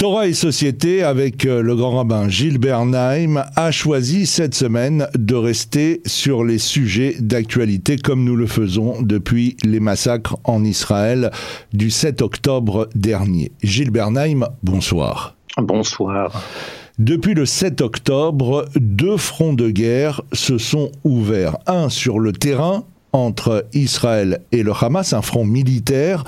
Torah et Société, avec euh, le grand rabbin Gilles Bernheim, a choisi cette semaine de rester sur les sujets d'actualité comme nous le faisons depuis les massacres en Israël du 7 octobre dernier. Gilles Bernheim, bonsoir. Bonsoir. Depuis le 7 octobre, deux fronts de guerre se sont ouverts. Un sur le terrain entre Israël et le Hamas, un front militaire,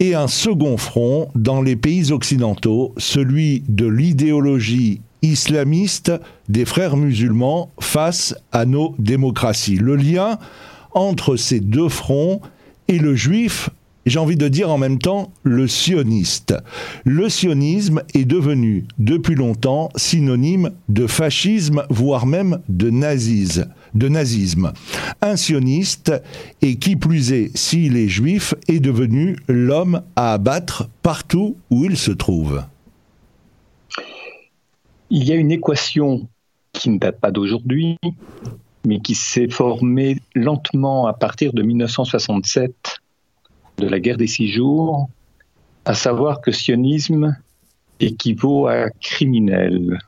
et un second front dans les pays occidentaux, celui de l'idéologie islamiste des frères musulmans face à nos démocraties. Le lien entre ces deux fronts est le juif j'ai envie de dire en même temps le sioniste. Le sionisme est devenu depuis longtemps synonyme de fascisme, voire même de nazisme. De nazisme. Un sioniste, et qui plus est s'il est juif, est devenu l'homme à abattre partout où il se trouve. Il y a une équation qui ne date pas d'aujourd'hui, mais qui s'est formée lentement à partir de 1967 de la guerre des six jours, à savoir que sionisme équivaut à criminel.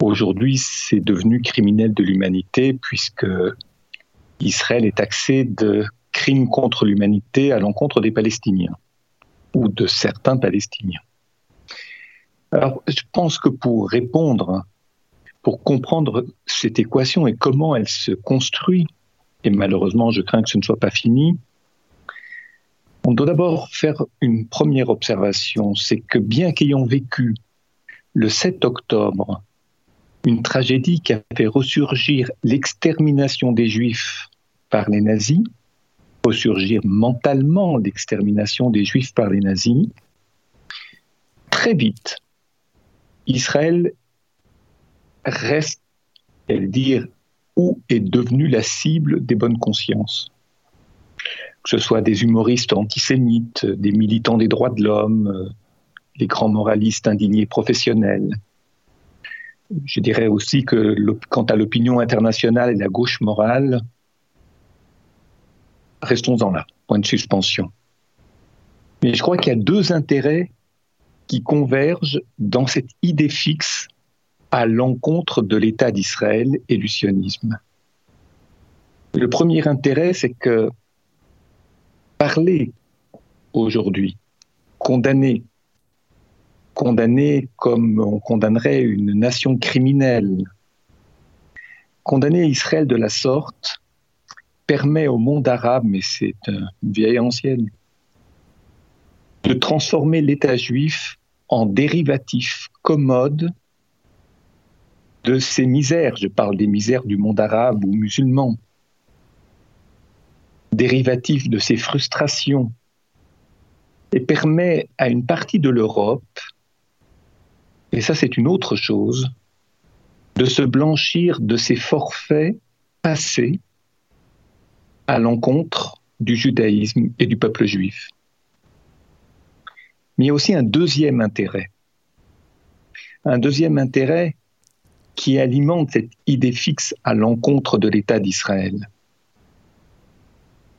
Aujourd'hui, c'est devenu criminel de l'humanité puisque Israël est taxé de crimes contre l'humanité à l'encontre des Palestiniens ou de certains Palestiniens. Alors, je pense que pour répondre, pour comprendre cette équation et comment elle se construit, et malheureusement, je crains que ce ne soit pas fini, on doit d'abord faire une première observation, c'est que bien qu'ayant vécu le 7 octobre une tragédie qui a fait ressurgir l'extermination des Juifs par les nazis, ressurgir mentalement l'extermination des Juifs par les nazis, très vite, Israël reste, elle dire, où est devenue la cible des bonnes consciences ce soit des humoristes antisémites, des militants des droits de l'homme, des grands moralistes indignés professionnels. Je dirais aussi que quant à l'opinion internationale et la gauche morale, restons-en là, point de suspension. Mais je crois qu'il y a deux intérêts qui convergent dans cette idée fixe à l'encontre de l'État d'Israël et du sionisme. Le premier intérêt, c'est que parler aujourd'hui, condamner, condamner comme on condamnerait une nation criminelle, condamner Israël de la sorte permet au monde arabe, mais c'est une vieille ancienne, de transformer l'État juif en dérivatif commode de ses misères. Je parle des misères du monde arabe ou musulman dérivatif de ces frustrations et permet à une partie de l'Europe, et ça c'est une autre chose, de se blanchir de ses forfaits passés à l'encontre du judaïsme et du peuple juif. Mais il y a aussi un deuxième intérêt. Un deuxième intérêt qui alimente cette idée fixe à l'encontre de l'État d'Israël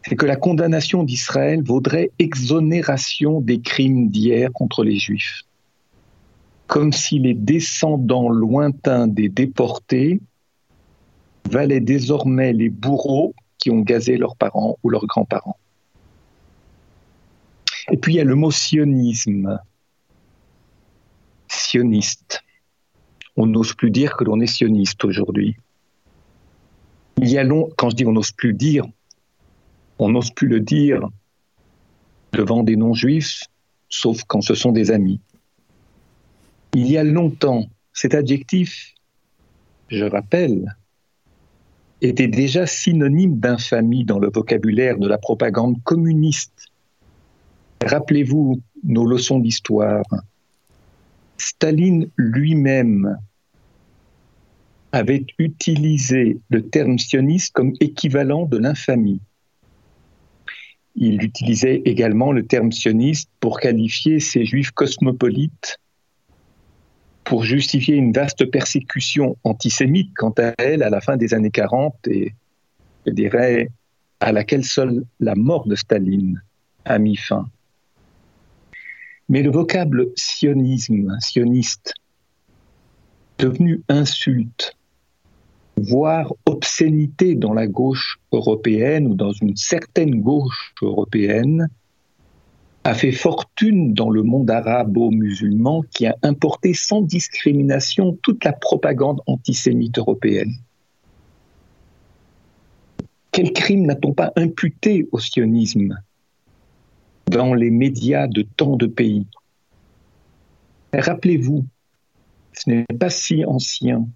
c'est que la condamnation d'Israël vaudrait exonération des crimes d'hier contre les Juifs. Comme si les descendants lointains des déportés valaient désormais les bourreaux qui ont gazé leurs parents ou leurs grands-parents. Et puis il y a le mot sionisme, sioniste. On n'ose plus dire que l'on est sioniste aujourd'hui. Il y a long, quand je dis on n'ose plus dire, on n'ose plus le dire devant des non-juifs, sauf quand ce sont des amis. Il y a longtemps, cet adjectif, je rappelle, était déjà synonyme d'infamie dans le vocabulaire de la propagande communiste. Rappelez-vous nos leçons d'histoire. Staline lui-même avait utilisé le terme sioniste comme équivalent de l'infamie. Il utilisait également le terme sioniste pour qualifier ces juifs cosmopolites, pour justifier une vaste persécution antisémite quant à elle à la fin des années 40 et je dirais à laquelle seule la mort de Staline a mis fin. Mais le vocable sionisme, sioniste, devenu insulte, voire obscénité dans la gauche européenne ou dans une certaine gauche européenne, a fait fortune dans le monde arabo-musulman qui a importé sans discrimination toute la propagande antisémite européenne. Quel crime n'a-t-on pas imputé au sionisme dans les médias de tant de pays? Rappelez-vous, ce n'est pas si ancien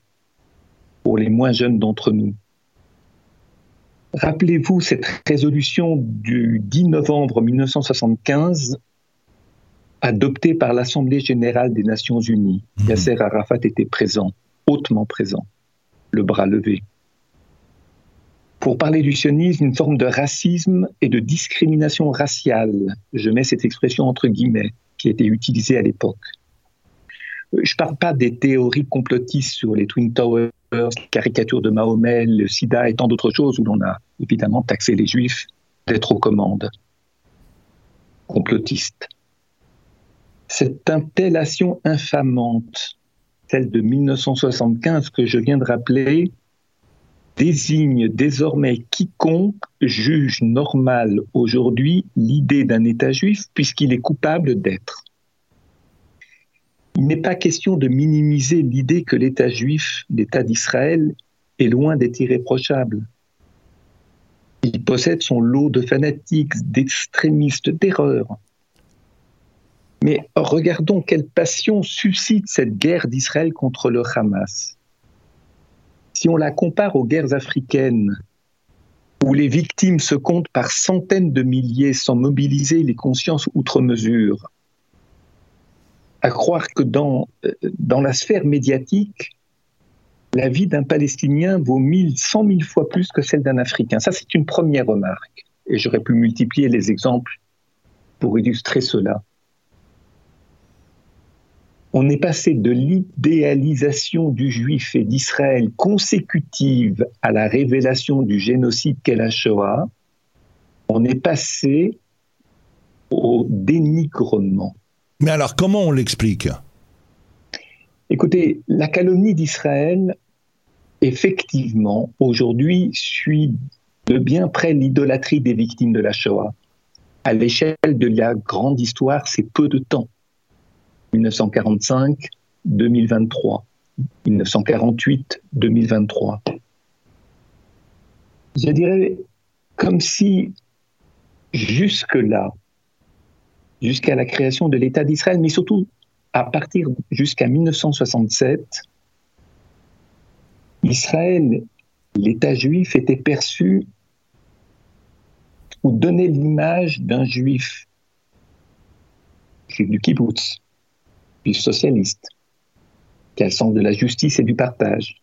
pour les moins jeunes d'entre nous. Rappelez-vous cette résolution du 10 novembre 1975 adoptée par l'Assemblée générale des Nations unies. Mhm. Yasser Arafat était présent, hautement présent, le bras levé. Pour parler du sionisme, une forme de racisme et de discrimination raciale, je mets cette expression entre guillemets, qui était utilisée à l'époque. Je ne parle pas des théories complotistes sur les Twin Towers, les caricatures de Mahomet, le sida et tant d'autres choses où l'on a évidemment taxé les juifs d'être aux commandes. Complotistes. Cette intellation infamante, celle de 1975 que je viens de rappeler, désigne désormais quiconque juge normal aujourd'hui l'idée d'un État juif puisqu'il est coupable d'être. Il n'est pas question de minimiser l'idée que l'État juif, l'État d'Israël, est loin d'être irréprochable. Il possède son lot de fanatiques, d'extrémistes, d'erreurs. Mais regardons quelle passion suscite cette guerre d'Israël contre le Hamas. Si on la compare aux guerres africaines, où les victimes se comptent par centaines de milliers sans mobiliser les consciences outre mesure, à croire que dans, euh, dans la sphère médiatique, la vie d'un Palestinien vaut mille, cent mille fois plus que celle d'un Africain. Ça, c'est une première remarque. Et j'aurais pu multiplier les exemples pour illustrer cela. On est passé de l'idéalisation du juif et d'Israël consécutive à la révélation du génocide qu'est la on est passé au dénigrement. Mais alors, comment on l'explique? Écoutez, la calomnie d'Israël, effectivement, aujourd'hui, suit de bien près l'idolâtrie des victimes de la Shoah. À l'échelle de la grande histoire, c'est peu de temps. 1945, 2023. 1948, 2023. Je dirais comme si jusque-là, jusqu'à la création de l'État d'Israël, mais surtout à partir jusqu'à 1967, Israël, l'État juif était perçu ou donnait l'image d'un juif, juif du kibbutz, juif socialiste, qui a le sens de la justice et du partage.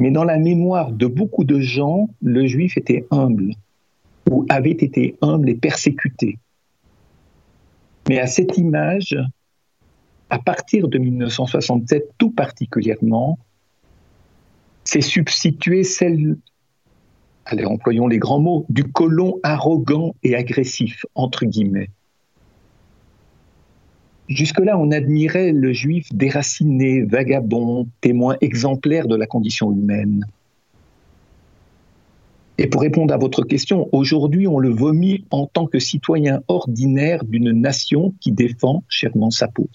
Mais dans la mémoire de beaucoup de gens, le juif était humble, ou avait été humble et persécuté. Mais à cette image, à partir de 1967 tout particulièrement, s'est substituée celle, allez, employons les grands mots, du colon arrogant et agressif, entre guillemets. Jusque-là, on admirait le juif déraciné, vagabond, témoin exemplaire de la condition humaine. Et pour répondre à votre question, aujourd'hui, on le vomit en tant que citoyen ordinaire d'une nation qui défend chèrement sa peau.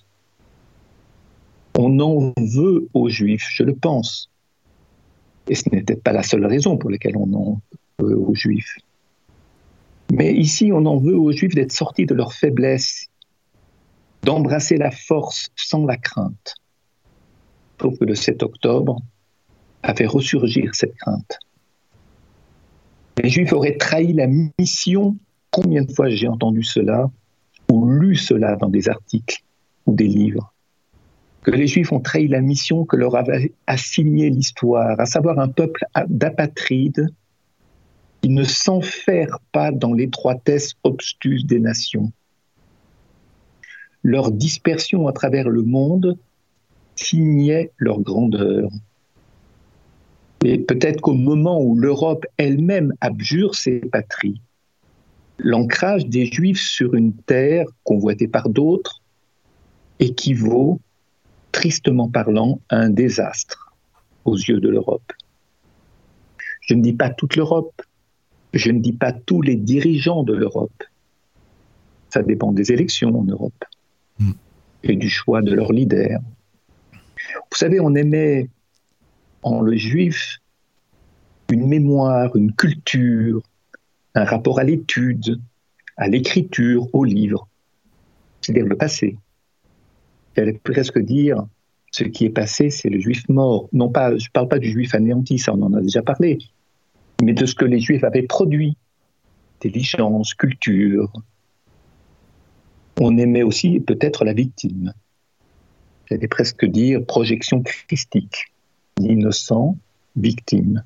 On en veut aux Juifs, je le pense. Et ce n'était pas la seule raison pour laquelle on en veut aux Juifs. Mais ici, on en veut aux Juifs d'être sortis de leur faiblesse, d'embrasser la force sans la crainte. Trouve que le 7 octobre a fait ressurgir cette crainte. Les Juifs auraient trahi la mission. Combien de fois j'ai entendu cela ou lu cela dans des articles ou des livres? Que les Juifs ont trahi la mission que leur avait assignée l'histoire, à savoir un peuple d'apatrides qui ne s'enferme pas dans l'étroitesse obstuse des nations. Leur dispersion à travers le monde signait leur grandeur. Et peut-être qu'au moment où l'Europe elle-même abjure ses patries, l'ancrage des Juifs sur une terre convoitée par d'autres équivaut, tristement parlant, à un désastre aux yeux de l'Europe. Je ne dis pas toute l'Europe, je ne dis pas tous les dirigeants de l'Europe. Ça dépend des élections en Europe hmm. et du choix de leurs leaders. Vous savez, on aimait en le juif une mémoire, une culture, un rapport à l'étude, à l'écriture, au livre, c'est-à-dire le passé. J'allais presque dire, ce qui est passé, c'est le juif mort. Non pas, je ne parle pas du juif anéanti, ça on en a déjà parlé, mais de ce que les juifs avaient produit, intelligence, culture. On aimait aussi peut-être la victime. J'allais presque dire projection christique, l'innocent, victime.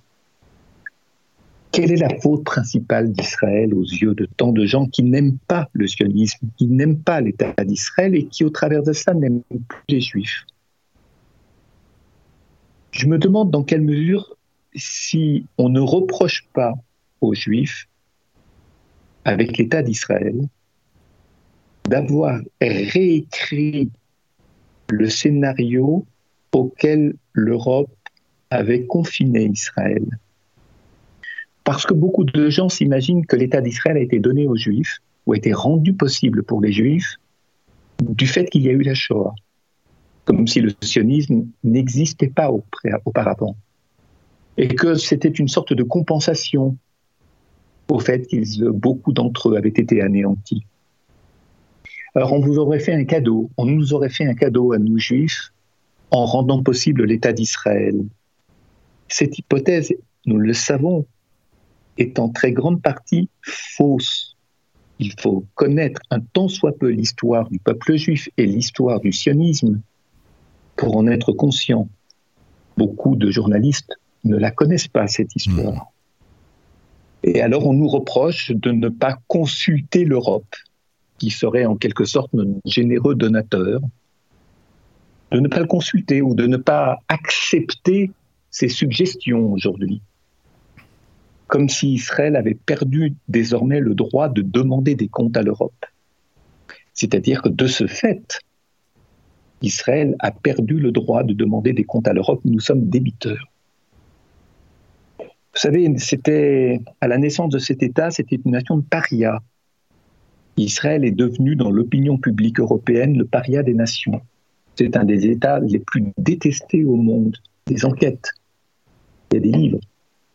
Quelle est la faute principale d'Israël aux yeux de tant de gens qui n'aiment pas le sionisme, qui n'aiment pas l'État d'Israël et qui, au travers de ça, n'aiment plus les Juifs? Je me demande dans quelle mesure, si on ne reproche pas aux Juifs, avec l'État d'Israël, d'avoir réécrit le scénario auquel l'Europe avait confiné Israël. Parce que beaucoup de gens s'imaginent que l'État d'Israël a été donné aux Juifs, ou a été rendu possible pour les Juifs, du fait qu'il y a eu la Shoah. Comme si le sionisme n'existait pas auparavant. Et que c'était une sorte de compensation au fait que beaucoup d'entre eux avaient été anéantis. Alors on vous aurait fait un cadeau, on nous aurait fait un cadeau à nous juifs en rendant possible l'État d'Israël. Cette hypothèse, nous le savons, est en très grande partie fausse. Il faut connaître un tant soit peu l'histoire du peuple juif et l'histoire du sionisme pour en être conscient. Beaucoup de journalistes ne la connaissent pas, cette histoire. Hmm. Et alors on nous reproche de ne pas consulter l'Europe, qui serait en quelque sorte notre généreux donateur, de ne pas le consulter ou de ne pas accepter ses suggestions aujourd'hui comme si Israël avait perdu désormais le droit de demander des comptes à l'Europe. C'est-à-dire que de ce fait, Israël a perdu le droit de demander des comptes à l'Europe. Nous sommes débiteurs. Vous savez, c'était à la naissance de cet État, c'était une nation de paria. Israël est devenu dans l'opinion publique européenne le paria des nations. C'est un des États les plus détestés au monde. Des enquêtes, il y a des livres,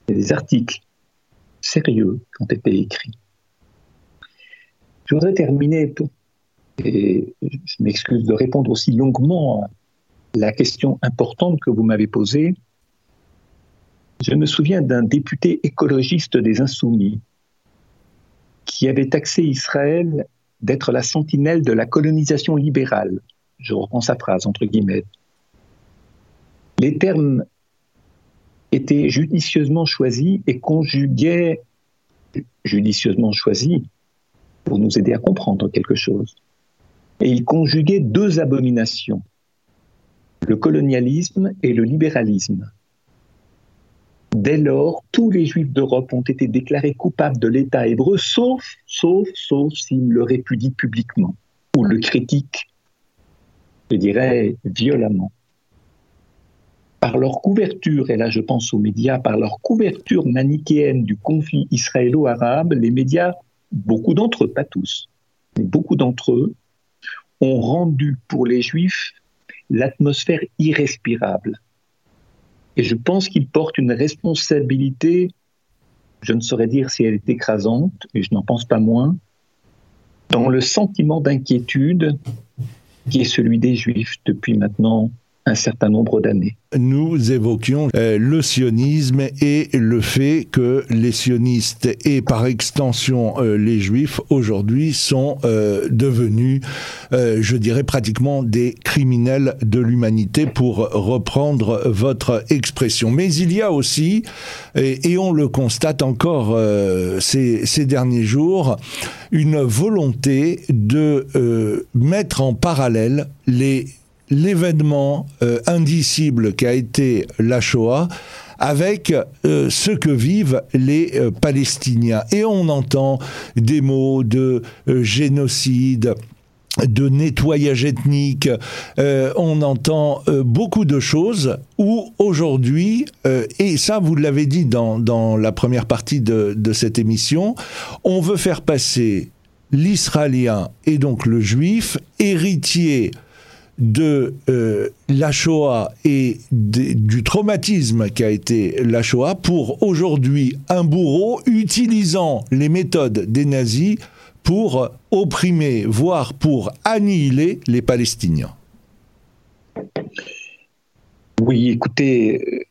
il y a des articles sérieux qui ont été écrits. Je voudrais terminer, et je m'excuse de répondre aussi longuement à la question importante que vous m'avez posée. Je me souviens d'un député écologiste des Insoumis qui avait taxé Israël d'être la sentinelle de la colonisation libérale. Je reprends sa phrase, entre guillemets. Les termes était judicieusement choisi et conjuguait, judicieusement choisi, pour nous aider à comprendre quelque chose. Et il conjuguait deux abominations, le colonialisme et le libéralisme. Dès lors, tous les juifs d'Europe ont été déclarés coupables de l'État hébreu, sauf, sauf, sauf s'ils le répudient publiquement ou le critiquent, je dirais, violemment par leur couverture, et là je pense aux médias, par leur couverture manichéenne du conflit israélo-arabe, les médias, beaucoup d'entre eux, pas tous, mais beaucoup d'entre eux, ont rendu pour les juifs l'atmosphère irrespirable. Et je pense qu'ils portent une responsabilité, je ne saurais dire si elle est écrasante, et je n'en pense pas moins, dans le sentiment d'inquiétude qui est celui des juifs depuis maintenant un certain nombre d'années. Nous évoquions euh, le sionisme et le fait que les sionistes et par extension euh, les juifs aujourd'hui sont euh, devenus, je dirais pratiquement des criminels de l'humanité pour reprendre votre expression. Mais il y a aussi, et, on le constate encore ces, derniers jours, une volonté de mettre en parallèle les l'événement euh, indicible qu'a été la Shoah avec euh, ce que vivent les euh, Palestiniens. Et on entend des mots de génocide, de nettoyage ethnique, on entend beaucoup de choses où aujourd'hui, et ça vous l'avez dit dans, dans, la première partie de, de cette émission, on veut faire passer l'Israélien et donc le Juif héritier de euh, la Shoah et du traumatisme qui a été la Shoah pour aujourd'hui un bourreau utilisant les méthodes des nazis pour opprimer, voire pour annihiler les Palestiniens. Oui, écoutez,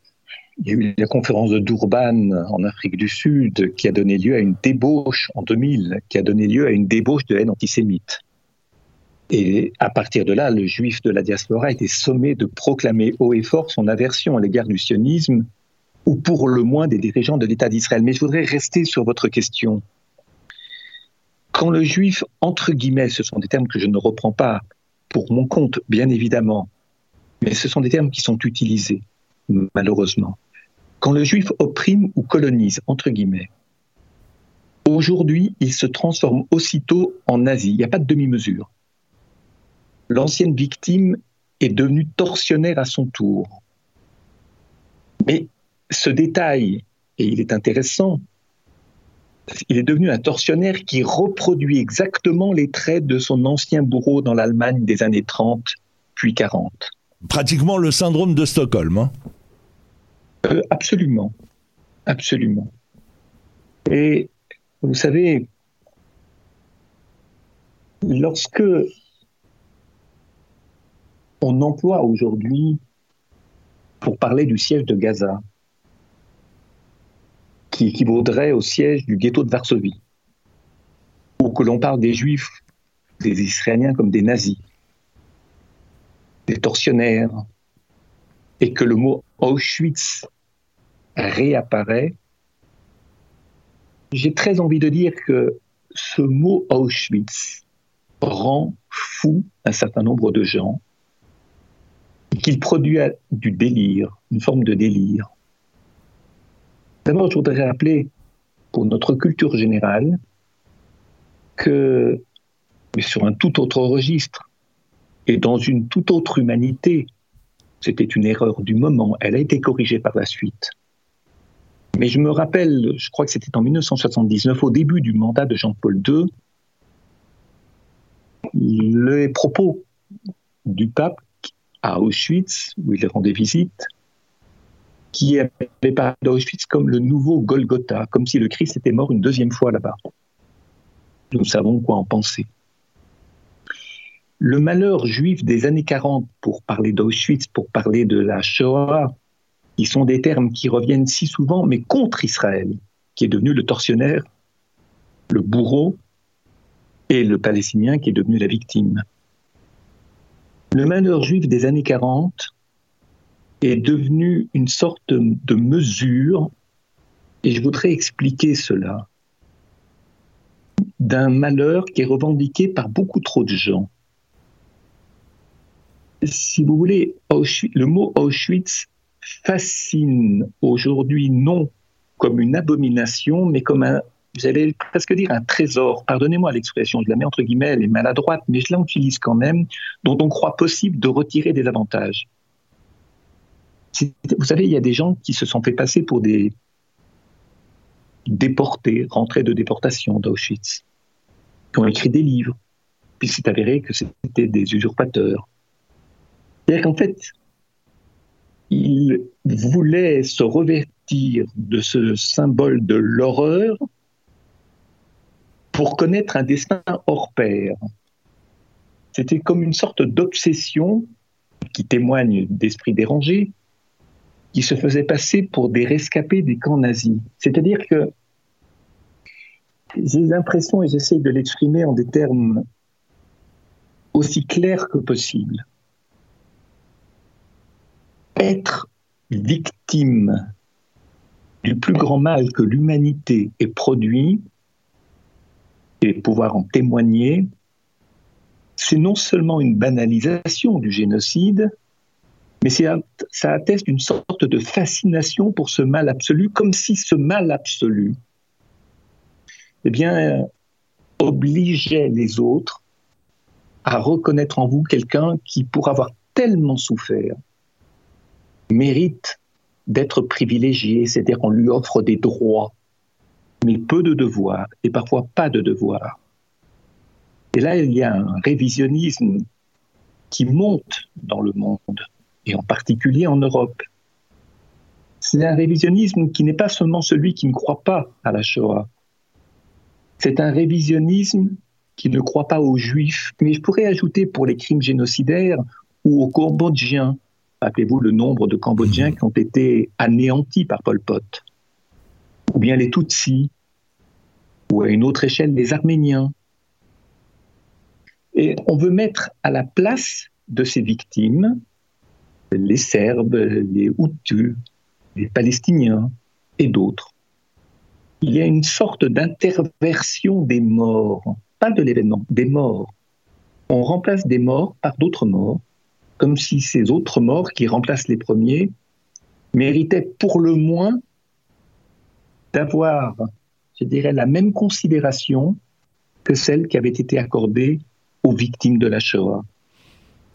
il y a eu la conférence de Durban en Afrique du Sud qui a donné lieu à une débauche en 2000, qui a donné lieu à une débauche de haine antisémite. Et à partir de là, le juif de la diaspora était sommé de proclamer haut et fort son aversion à l'égard du sionisme, ou pour le moins des dirigeants de l'État d'Israël. Mais je voudrais rester sur votre question. Quand le juif, entre guillemets, ce sont des termes que je ne reprends pas pour mon compte, bien évidemment, mais ce sont des termes qui sont utilisés, malheureusement. Quand le juif opprime ou colonise, entre guillemets, aujourd'hui, il se transforme aussitôt en nazi. Il n'y a pas de demi-mesure l'ancienne victime est devenue tortionnaire à son tour. Mais ce détail, et il est intéressant, il est devenu un tortionnaire qui reproduit exactement les traits de son ancien bourreau dans l'Allemagne des années 30 puis 40. Pratiquement le syndrome de Stockholm. Hein euh, absolument, absolument. Et vous savez, lorsque on emploie aujourd'hui pour parler du siège de Gaza, qui équivaudrait au siège du ghetto de Varsovie, ou que l'on parle des juifs, des Israéliens comme des nazis, des tortionnaires, et que le mot Auschwitz réapparaît, j'ai très envie de dire que ce mot Auschwitz rend fou un certain nombre de gens qu'il produit du délire, une forme de délire. D'abord, je voudrais rappeler, pour notre culture générale, que, sur un tout autre registre, et dans une toute autre humanité, c'était une erreur du moment, elle a été corrigée par la suite. Mais je me rappelle, je crois que c'était en 1979, au début du mandat de Jean-Paul II, les propos du pape à Auschwitz, où il rendait visite, qui avait parlé d'Auschwitz comme le nouveau Golgotha, comme si le Christ était mort une deuxième fois là-bas. Nous savons quoi en penser. Le malheur juif des années 40, pour parler d'Auschwitz, pour parler de la Shoah, qui sont des termes qui reviennent si souvent, mais contre Israël, qui est devenu le tortionnaire, le bourreau, et le Palestinien qui est devenu la victime. Le malheur juif des années 40 est devenu une sorte de mesure, et je voudrais expliquer cela, d'un malheur qui est revendiqué par beaucoup trop de gens. Si vous voulez, le mot Auschwitz fascine aujourd'hui non comme une abomination, mais comme un, j'allais presque dire un trésor, pardonnez-moi l'expression, je la mets entre guillemets, elle est maladroite, mais je l'utilise quand même, dont on croit possible de retirer des avantages. Vous savez, il y a des gens qui se sont fait passer pour des déportés, rentrés de déportation d'Auschwitz, qui ont écrit des livres, puis c'est avéré que c'était des usurpateurs. C'est-à-dire qu'en fait, ils voulaient se revêtir de ce symbole de l'horreur pour connaître un destin hors pair. C'était comme une sorte d'obsession qui témoigne d'esprit dérangé, qui se faisait passer pour des rescapés des camps nazis. C'est-à-dire que j'ai l'impression, et j'essaie de l'exprimer en des termes aussi clairs que possible, être victime du plus grand mal que l'humanité ait produit, et pouvoir en témoigner, c'est non seulement une banalisation du génocide, Mais ça atteste d'une sorte de fascination pour ce mal absolu, comme si ce mal absolu, eh bien, obligeait les autres à reconnaître en vous quelqu'un qui, pour avoir tellement souffert, mérite d'être privilégié, c'est-à-dire qu'on lui offre des droits, mais peu de devoirs, et parfois pas de devoirs. Et là, il y a un révisionnisme qui monte dans le monde, et en particulier en Europe. C'est un révisionnisme qui n'est pas seulement celui qui ne croit pas à la Shoah. C'est un révisionnisme qui ne croit pas aux Juifs, mais je pourrais ajouter pour les crimes génocidaires ou aux Cambodgiens. Rappelez-vous le nombre de Cambodgiens qui ont été anéantis par Pol Pot, ou bien les Tutsis, ou à une autre échelle les Arméniens. Et on veut mettre à la place de ces victimes les Serbes, les Hutus, les Palestiniens et d'autres. Il y a une sorte d'interversion des morts pas de l'événement, des morts. On remplace des morts par d'autres morts, comme si ces autres morts qui remplacent les premiers méritaient pour le moins d'avoir, je dirais, la même considération que celle qui avait été accordée aux victimes de la Shoah.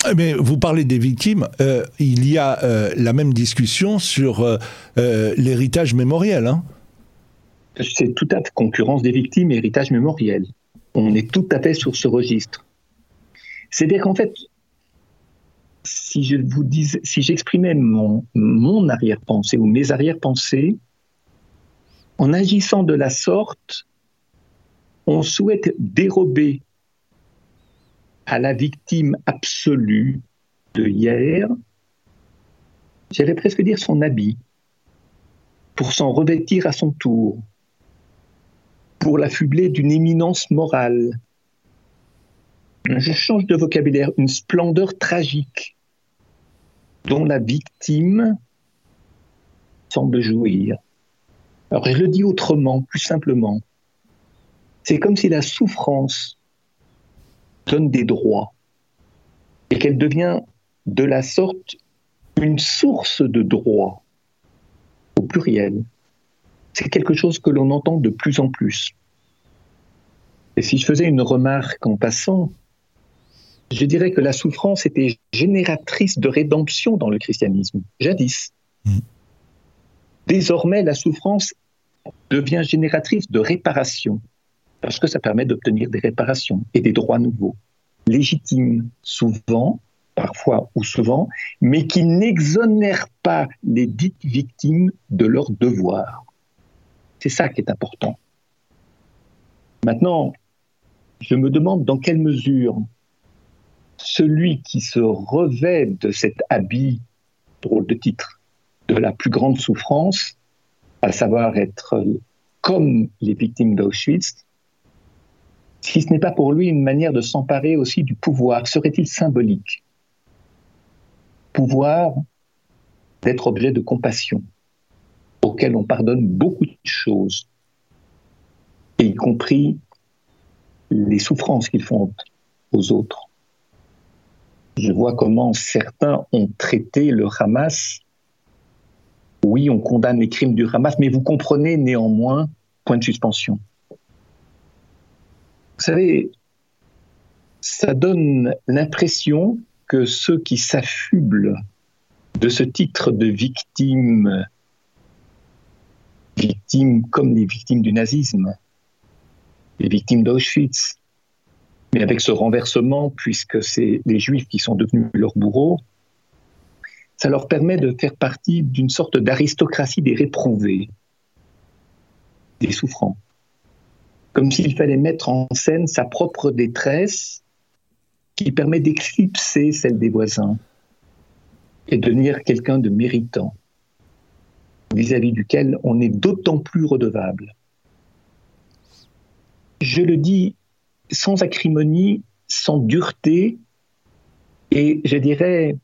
Eh mais vous parlez des victimes, euh, il y a euh, la même discussion sur euh, l'héritage mémoriel. Hein C'est tout à fait concurrence des victimes et héritage mémoriel on est tout à fait sur ce registre. C'est-à-dire qu'en fait, si je vous dis, si j'exprimais mon, mon arrière-pensée ou mes arrière-pensées, en agissant de la sorte, on souhaite dérober à la victime absolue de hier, j'allais presque dire son habit, pour s'en revêtir à son tour, pour l'affubler d'une éminence morale. Je change de vocabulaire, une splendeur tragique dont la victime semble jouir. Alors je le dis autrement, plus simplement. C'est comme si la souffrance donne des droits et qu'elle devient de la sorte une source de droits au pluriel c'est quelque chose que l'on entend de plus en plus. Et si je faisais une remarque en passant, je dirais que la souffrance était génératrice de rédemption dans le christianisme, jadis. Mm. Désormais, la souffrance devient génératrice de réparation, parce que ça permet d'obtenir des réparations et des droits nouveaux, légitimes souvent, parfois ou souvent, mais qui n'exonèrent pas les dites victimes de leurs devoirs. C'est ça qui est important. Maintenant, je me demande dans quelle mesure celui qui se revêt de cet habit, drôle de titre, de la plus grande souffrance, à savoir être comme les victimes d'Auschwitz, si ce n'est pas pour lui une manière de s'emparer aussi du pouvoir, serait-il symbolique? Pouvoir d'être objet de compassion, auquel on pardonne beaucoup de choses, y compris les souffrances qu'ils font aux autres. Je vois comment certains ont traité le Hamas. Oui, on condamne les crimes du Hamas, mais vous comprenez néanmoins, point de suspension. Vous savez, ça donne l'impression que ceux qui s'affublent de ce titre de victime victimes comme les victimes du nazisme, les victimes d'Auschwitz. Mais avec ce renversement, puisque c'est les juifs qui sont devenus leurs bourreaux, ça leur permet de faire partie d'une sorte d'aristocratie des réprouvés, des souffrants. Comme s'il fallait mettre en scène sa propre détresse qui permet d'éclipser celle des voisins et devenir quelqu'un de méritant vis-à-vis duquel on est d'autant plus redevable. Je le dis sans acrimonie, sans dureté, et je dirais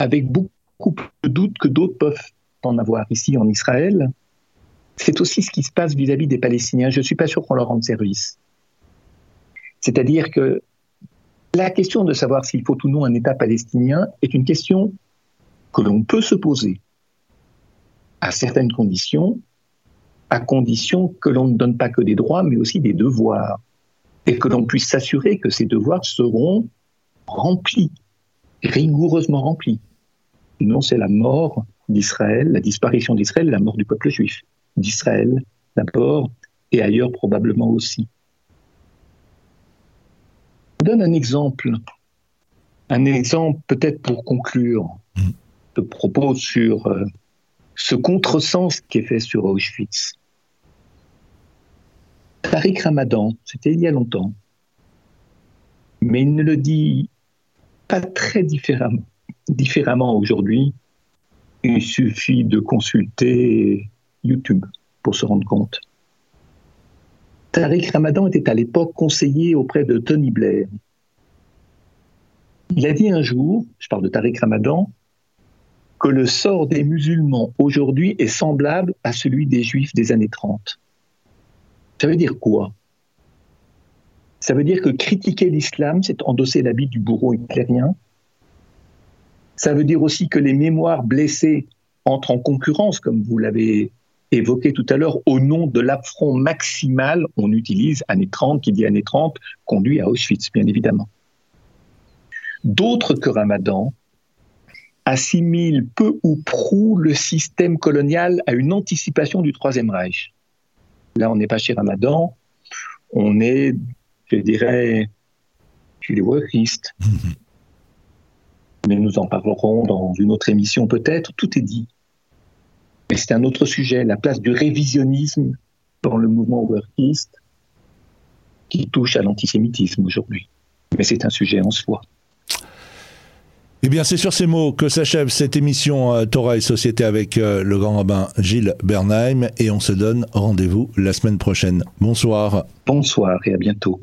avec beaucoup plus de doutes que d'autres peuvent en avoir ici en Israël. C'est aussi ce qui se passe vis-à-vis des Palestiniens. Je ne suis pas sûr qu'on leur rende service. C'est-à-dire que la question de savoir s'il faut ou non un État palestinien est une question que l'on peut se poser à certaines conditions, à condition que l'on ne donne pas que des droits, mais aussi des devoirs, et que l'on puisse s'assurer que ces devoirs seront remplis, rigoureusement remplis. Non, c'est la mort d'Israël, la disparition d'Israël, la mort du peuple juif. D'Israël d'abord, et ailleurs probablement aussi. Je donne un exemple, un exemple peut-être pour conclure ce propos sur euh, ce contresens qui est fait sur Auschwitz. Tariq Ramadan, c'était il y a longtemps, mais il ne le dit pas très différemment, différemment aujourd'hui. Il suffit de consulter YouTube pour se rendre compte. Tariq Ramadan était à l'époque conseiller auprès de Tony Blair. Il a dit un jour, je parle de Tariq Ramadan, que le sort des musulmans aujourd'hui est semblable à celui des juifs des années 30. Ça veut dire quoi? Ça veut dire que critiquer l'islam, c'est endosser l'habit du bourreau hitlérien. Ça veut dire aussi que les mémoires blessées entrent en concurrence, comme vous l'avez évoqué tout à l'heure, au nom de l'affront maximal, on utilise années 30, qui dit années 30, conduit à Auschwitz, bien évidemment. D'autres que Ramadan assimile peu ou prou le système colonial à une anticipation du Troisième Reich. Là, on n'est pas chez Ramadan, on est, je dirais, chez les wokistes. Mais nous en parlerons dans une autre émission peut-être, tout est dit. Mais c'est un autre sujet, la place du révisionnisme dans le mouvement workiste qui touche à l'antisémitisme aujourd'hui. Mais c'est un sujet en soi. Eh bien, c'est sur ces mots que s'achève cette émission euh, Torah et Société avec euh, le grand rabbin Gilles Bernheim et on se donne rendez-vous la semaine prochaine. Bonsoir. Bonsoir et à bientôt.